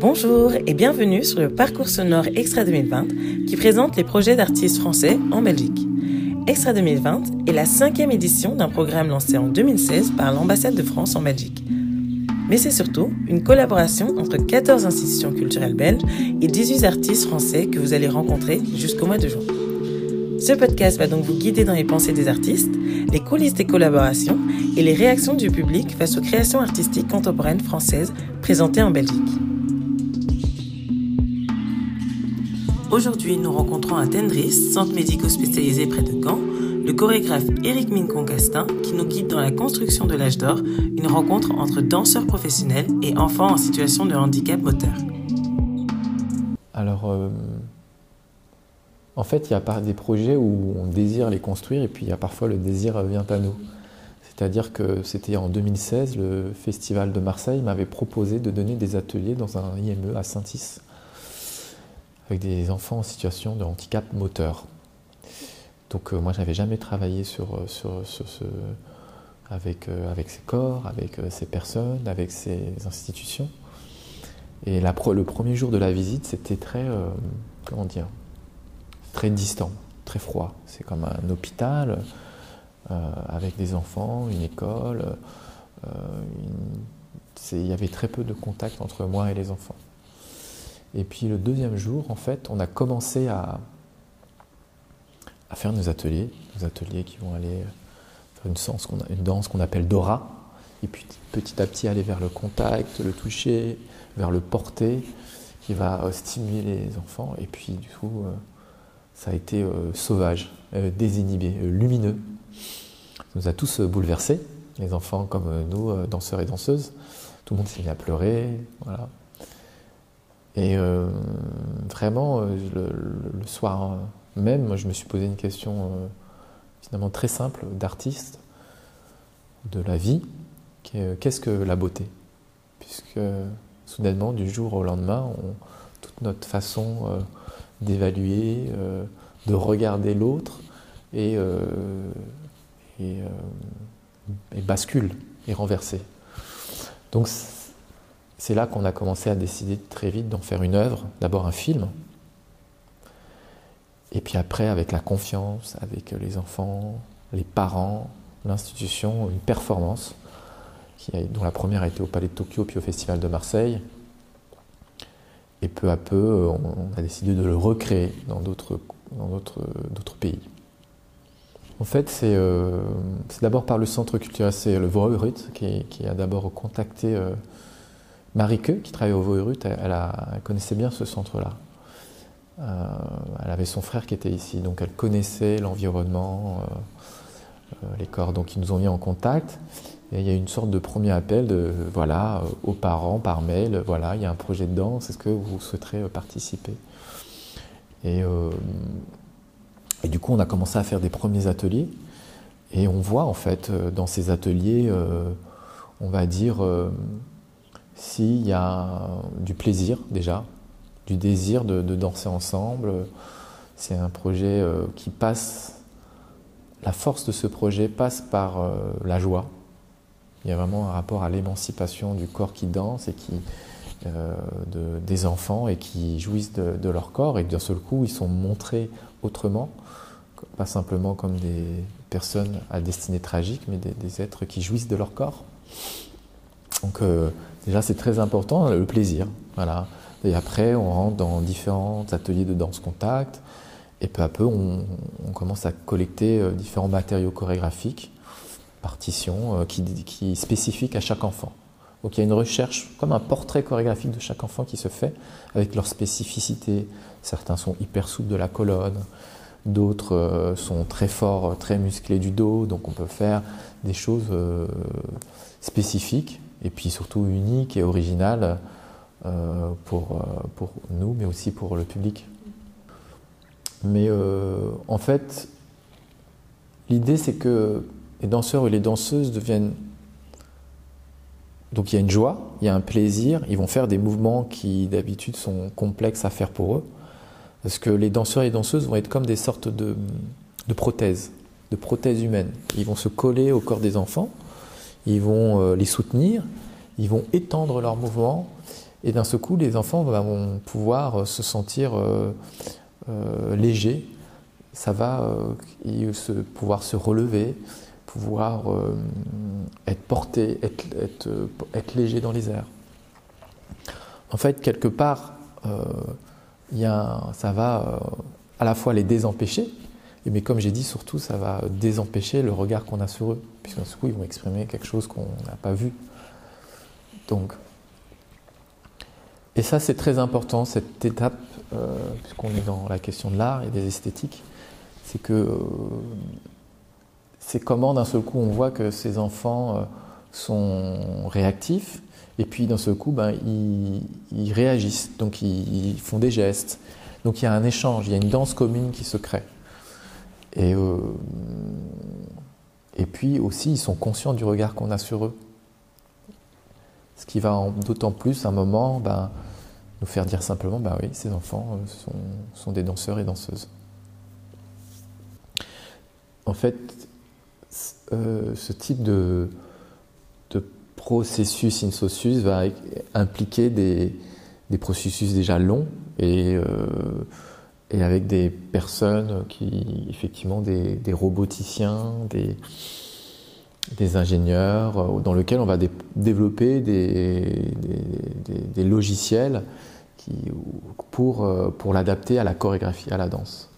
Bonjour et bienvenue sur le parcours sonore Extra 2020 qui présente les projets d'artistes français en Belgique. Extra 2020 est la cinquième édition d'un programme lancé en 2016 par l'ambassade de France en Belgique. Mais c'est surtout une collaboration entre 14 institutions culturelles belges et 18 artistes français que vous allez rencontrer jusqu'au mois de juin. Ce podcast va donc vous guider dans les pensées des artistes, les coulisses des collaborations et les réactions du public face aux créations artistiques contemporaines françaises présentées en Belgique. Aujourd'hui, nous rencontrons à Tendris, centre médico spécialisé près de Caen, le chorégraphe Eric Mincon-Castin qui nous guide dans la construction de l'âge d'or, une rencontre entre danseurs professionnels et enfants en situation de handicap moteur. Alors, euh, en fait, il y a des projets où on désire les construire et puis il y a parfois le désir vient à nous. C'est-à-dire que c'était en 2016, le Festival de Marseille m'avait proposé de donner des ateliers dans un IME à Saint-Is avec des enfants en situation de handicap moteur. Donc euh, moi, je n'avais jamais travaillé sur, euh, euh, avec ces corps, avec ces personnes, avec ces institutions. Et le premier jour de la visite, c'était très, comment dire, très distant, très froid. C'est comme un hôpital avec des enfants, une école. il y avait très peu de contact entre moi et les enfants. Et puis le deuxième jour, en fait, on a commencé à, à faire nos ateliers, nos ateliers qui vont aller faire une, danse qu'on appelle Dora, et puis petit à petit aller vers le contact, le toucher, vers le porter, qui va euh, stimuler les enfants. Et puis du coup, euh, ça a été euh, sauvage, désinhibé, lumineux. Ça nous a tous bouleversés, les enfants comme nous, danseurs et danseuses. Tout le monde s'est mis à pleurer, voilà. Et euh, vraiment, euh, le, soir même, je me suis posé une question euh, finalement très simple d'artiste, de la vie, qu'est-ce que la beauté? Puisque soudainement, du jour au lendemain, toute notre façon d'évaluer, de regarder l'autre, et, et, et, bascule, et renversée. Donc c'est là qu'on a commencé à décider très vite d'en faire une œuvre, d'abord un film, et puis après avec la confiance, avec les enfants, les parents, l'institution, une performance, dont la première a été au Palais de Tokyo puis au Festival de Marseille. Et peu à peu, on a décidé de le recréer dans d'autres pays. En fait, euh, c'est d'abord par le centre culturel, c'est le Vroerut qui, qui, a d'abord contacté euh, Marike, qui travaillait au Voerut, elle, connaissait bien ce centre-là. Euh, elle avait son frère qui était ici, donc elle connaissait l'environnement, euh, euh, les corps, donc ils nous ont mis en contact. Et il y a une sorte de premier appel voilà, aux parents par mail, voilà, il y a un projet de danse, est-ce que vous souhaiterez participer et, du coup, on a commencé à faire des premiers ateliers. Et on voit en fait dans ces ateliers, on va dire, s'il y a du plaisir déjà, du désir de, danser ensemble. C'est un projet euh, qui passe, la force de ce projet passe par euh, la joie. Il y a vraiment un rapport à l'émancipation du corps qui danse et qui, euh, des enfants et qui jouissent de, leur corps et d'un seul coup ils sont montrés autrement, pas simplement comme des personnes à destinée tragique, mais des, des êtres qui jouissent de leur corps. Donc Déjà, c'est très important, le plaisir. Voilà. Et après, on rentre dans différents ateliers de danse contact. Et peu à peu, on, commence à collecter euh, différents matériaux chorégraphiques, partitions, euh, qui, qui spécifiques à chaque enfant. Donc il y a une recherche, comme un portrait chorégraphique de chaque enfant qui se fait, avec leurs spécificités. Certains sont hyper souples de la colonne, d'autres euh, sont très forts, très musclés du dos, donc on peut faire des choses spécifiques et puis surtout unique et original euh, pour, euh, pour nous, mais aussi pour le public. Mais euh, en fait, l'idée c'est que les danseurs et les danseuses deviennent donc il y a une joie, il y a un plaisir, ils vont faire des mouvements qui d'habitude sont complexes à faire pour eux, parce que les danseurs et danseuses vont être comme des sortes de, prothèses, de prothèses humaines. Ils vont se coller au corps des enfants, ils vont euh, les soutenir, ils vont étendre leurs mouvements, et d'un seul coup, les enfants vont pouvoir euh, se sentir euh, légers, ça va pouvoir se relever, pouvoir être porté, être, être, léger dans les airs. En fait, quelque part, y a, ça va à la fois les désempêcher, mais comme j'ai dit, surtout, ça va désempêcher le regard qu'on a sur eux, puisqu'un coup, ils vont exprimer quelque chose qu'on n'a pas vu. Donc, et ça, c'est très important, cette étape, euh, puisqu'on est dans la question de l'art et des esthétiques, c'est que euh, c'est comment d'un seul coup on voit que ces enfants euh, sont réactifs, et puis d'un seul coup, ben, ils, réagissent, donc ils font des gestes. Donc il y a un échange, il y a une danse commune qui se crée. Et, et puis aussi, ils sont conscients du regard qu'on a sur eux. Ce qui va d'autant plus, à un moment, ben, nous faire dire simplement, ben oui, ces enfants euh, sont, des danseurs et danseuses. En fait, euh, ce type de, processus in socius va impliquer des, processus déjà longs et et avec des personnes qui, effectivement, des, roboticiens, des, des, ingénieurs, euh, dans lesquels on va développer des, logiciels pour, euh, pour l'adapter à la chorégraphie, à la danse.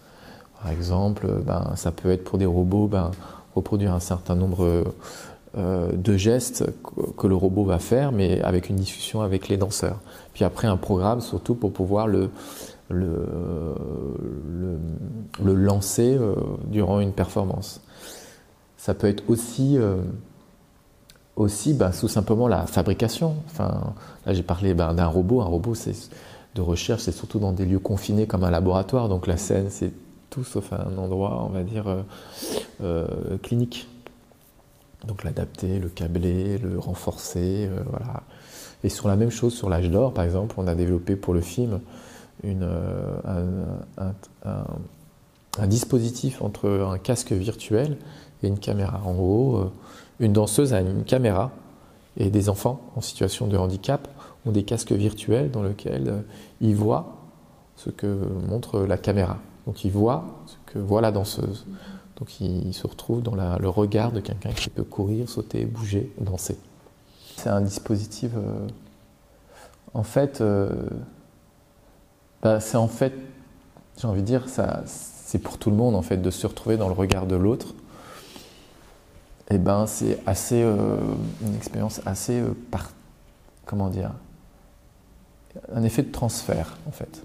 Par exemple, ben, ça peut être pour des robots ben, reproduire un certain nombre euh, de gestes que le robot va faire, mais avec une discussion avec les danseurs. Puis après, un programme surtout pour pouvoir le, le, le, lancer euh, durant une performance. Ça peut être aussi, aussi bah, tout simplement la fabrication. Enfin, là, j'ai parlé bah, d'un robot. Un robot de recherche, c'est surtout dans des lieux confinés comme un laboratoire. Donc la scène, c'est tout sauf un endroit, on va dire, euh, clinique. Donc l'adapter, le câbler, le renforcer, voilà. Et sur la même chose, sur l'âge d'or, par exemple, on a développé pour le film une, euh, un, dispositif entre un casque virtuel et une caméra. En euh, une danseuse a une caméra et des enfants en situation de handicap ont des casques virtuels dans lesquels euh, ils voient ce que montre la caméra. Donc ils voient ce que voit la danseuse. Donc ils se retrouvent dans le regard de quelqu'un qui peut courir, sauter, bouger, danser. C'est un dispositif, en fait, bah, c'est en fait, j'ai envie de dire, c'est pour tout le monde en fait de se retrouver dans le regard de l'autre. Eh ben c'est assez euh, une expérience assez euh, comment dire, un effet de transfert en fait.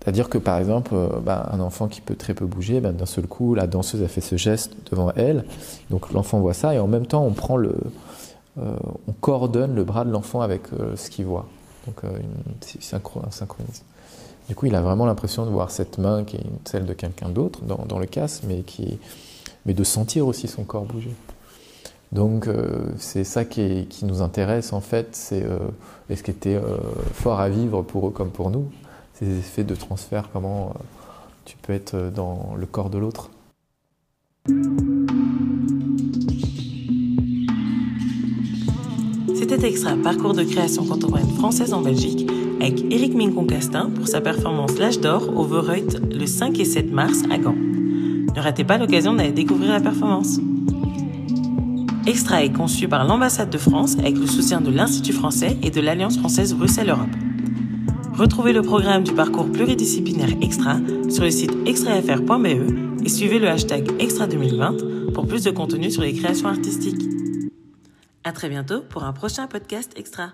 C'est-à-dire que par exemple, euh, bah, un enfant qui peut très peu bouger, ben, d'un seul coup, la danseuse a fait ce geste devant elle, donc l'enfant voit ça, et en même temps, on coordonne le bras de l'enfant avec ce qu'il voit. Donc synchro, un synchronisme. Du coup, il a vraiment l'impression de voir cette main qui est celle de quelqu'un d'autre dans, le casque, mais, qui, mais de sentir aussi son corps bouger. Donc euh, c'est ça qui, nous intéresse en fait, c'est euh, ce qui était euh, fort à vivre pour eux comme pour nous, ces effets de transfert, comment tu peux être dans le corps de l'autre. C'était Extra, parcours de création contemporaine française en Belgique, avec Eric Mincon-Castin pour sa performance L'âge d'or au Verreut le 5 et 7 mars à Gand. Ne ratez pas l'occasion d'aller découvrir la performance? Extra est conçu par l'ambassade de France avec le soutien de l'Institut français et de l'Alliance française Bruxelles-Europe. Retrouvez le programme du parcours pluridisciplinaire Extra sur le site extrafr.be et suivez le hashtag Extra 2020 pour plus de contenu sur les créations artistiques. À très bientôt pour un prochain podcast Extra.